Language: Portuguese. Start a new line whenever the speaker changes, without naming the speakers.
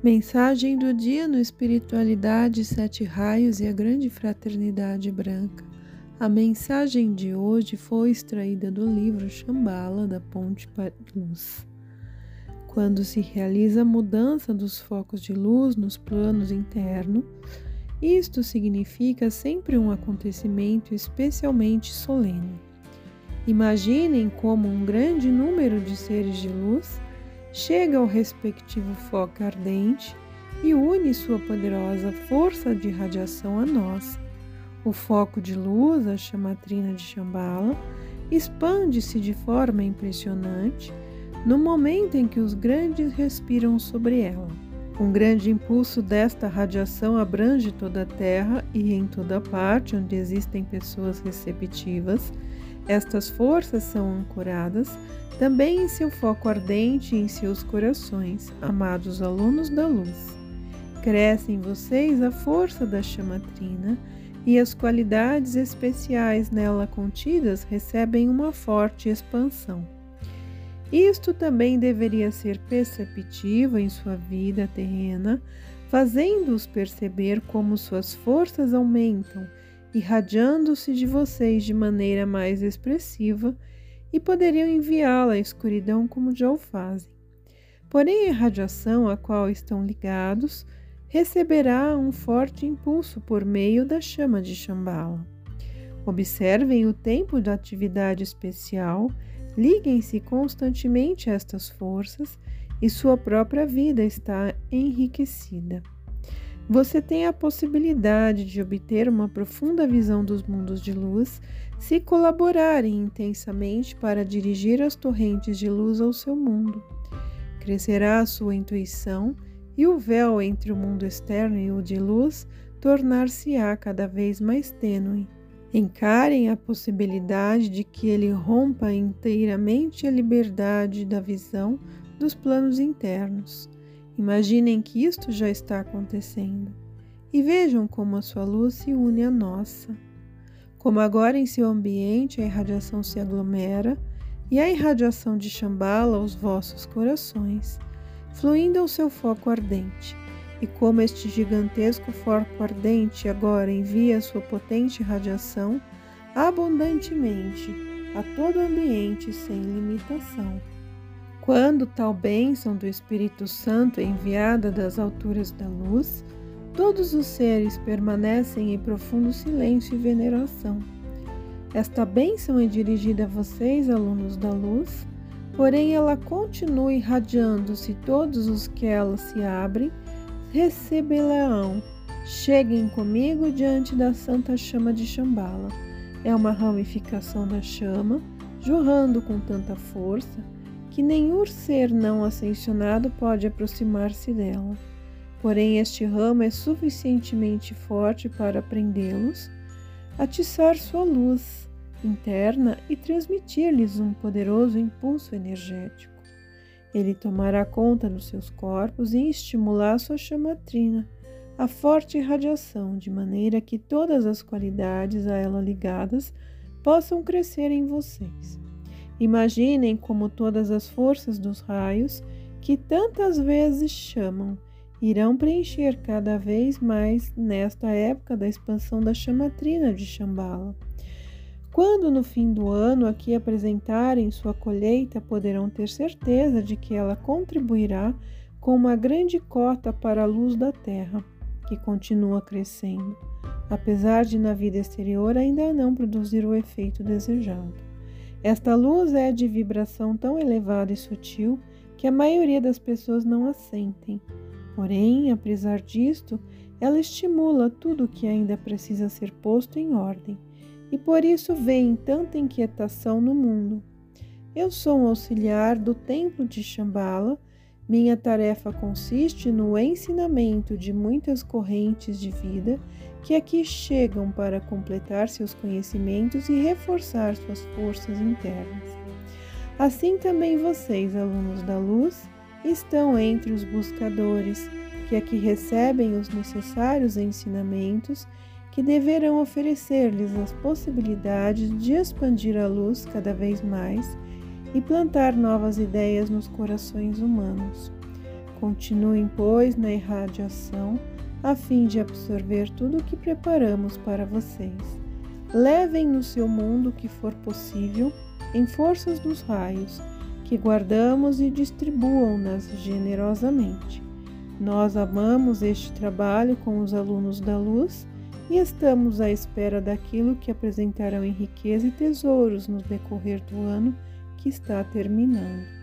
Mensagem do dia no Espiritualidade, Sete Raios e a Grande Fraternidade Branca. A mensagem de hoje foi extraída do livro Shambhala da Ponte para Luz. Quando se realiza a mudança dos focos de luz nos planos internos, isto significa sempre um acontecimento especialmente solene. Imaginem como um grande número de seres de luz chega ao respectivo foco ardente e une sua poderosa força de radiação a nós. O foco de luz, a chamatrina de Shambhala, expande-se de forma impressionante no momento em que os grandes respiram sobre ela. Um grande impulso desta radiação abrange toda a Terra e em toda parte onde existem pessoas receptivas, estas forças são ancoradas também em seu foco ardente em seus corações, amados alunos da luz. Cresce em vocês a força da chamatrina e as qualidades especiais nela contidas recebem uma forte expansão. Isto também deveria ser perceptivo em sua vida terrena, fazendo-os perceber como suas forças aumentam, irradiando-se de vocês de maneira mais expressiva e poderiam enviá-la à escuridão como já o fazem. Porém, a radiação a qual estão ligados receberá um forte impulso por meio da chama de Shambhala. Observem o tempo da atividade especial, liguem-se constantemente a estas forças e sua própria vida está enriquecida. Você tem a possibilidade de obter uma profunda visão dos mundos de luz se colaborarem intensamente para dirigir as torrentes de luz ao seu mundo. Crescerá a sua intuição e o véu entre o mundo externo e o de luz tornar-se-á cada vez mais tênue. Encarem a possibilidade de que ele rompa inteiramente a liberdade da visão dos planos internos. Imaginem que isto já está acontecendo e vejam como a sua luz se une à nossa. Como agora em seu ambiente a irradiação se aglomera e a irradiação de Shambhala aos vossos corações, fluindo ao seu foco ardente. E como este gigantesco foco ardente agora envia sua potente radiação abundantemente a todo o ambiente sem limitação. Quando tal bênção do Espírito Santo é enviada das alturas da luz, Todos os seres permanecem em profundo silêncio e veneração. Esta bênção é dirigida a vocês, alunos da luz, porém ela continua irradiando se todos os que ela se abrem recebê-la-ão. Cheguem comigo diante da santa chama de Shambhala. É uma ramificação da chama, jorrando com tanta força que nenhum ser não ascensionado pode aproximar-se dela. Porém, este ramo é suficientemente forte para prendê-los, atiçar sua luz interna e transmitir-lhes um poderoso impulso energético. Ele tomará conta dos seus corpos e estimular sua chamatrina, a forte radiação, de maneira que todas as qualidades a ela ligadas possam crescer em vocês. Imaginem como todas as forças dos raios, que tantas vezes chamam, irão preencher cada vez mais nesta época da expansão da chamatrina de Shambhala. Quando no fim do ano aqui apresentarem sua colheita, poderão ter certeza de que ela contribuirá com uma grande cota para a luz da terra, que continua crescendo, apesar de na vida exterior ainda não produzir o efeito desejado. Esta luz é de vibração tão elevada e sutil que a maioria das pessoas não a sentem Porém, apesar disto, ela estimula tudo o que ainda precisa ser posto em ordem, e por isso vem tanta inquietação no mundo. Eu sou um auxiliar do templo de Shambhala. Minha tarefa consiste no ensinamento de muitas correntes de vida que aqui chegam para completar seus conhecimentos e reforçar suas forças internas. Assim também vocês, alunos da luz, estão entre os buscadores, que aqui recebem os necessários ensinamentos que deverão oferecer-lhes as possibilidades de expandir a luz cada vez mais e plantar novas ideias nos corações humanos. Continuem, pois, na irradiação, a fim de absorver tudo o que preparamos para vocês. Levem no seu mundo o que for possível, em forças dos raios, que guardamos e distribuam-nas generosamente. Nós amamos este trabalho com os alunos da luz e estamos à espera daquilo que apresentarão em riqueza e tesouros no decorrer do ano que está terminando.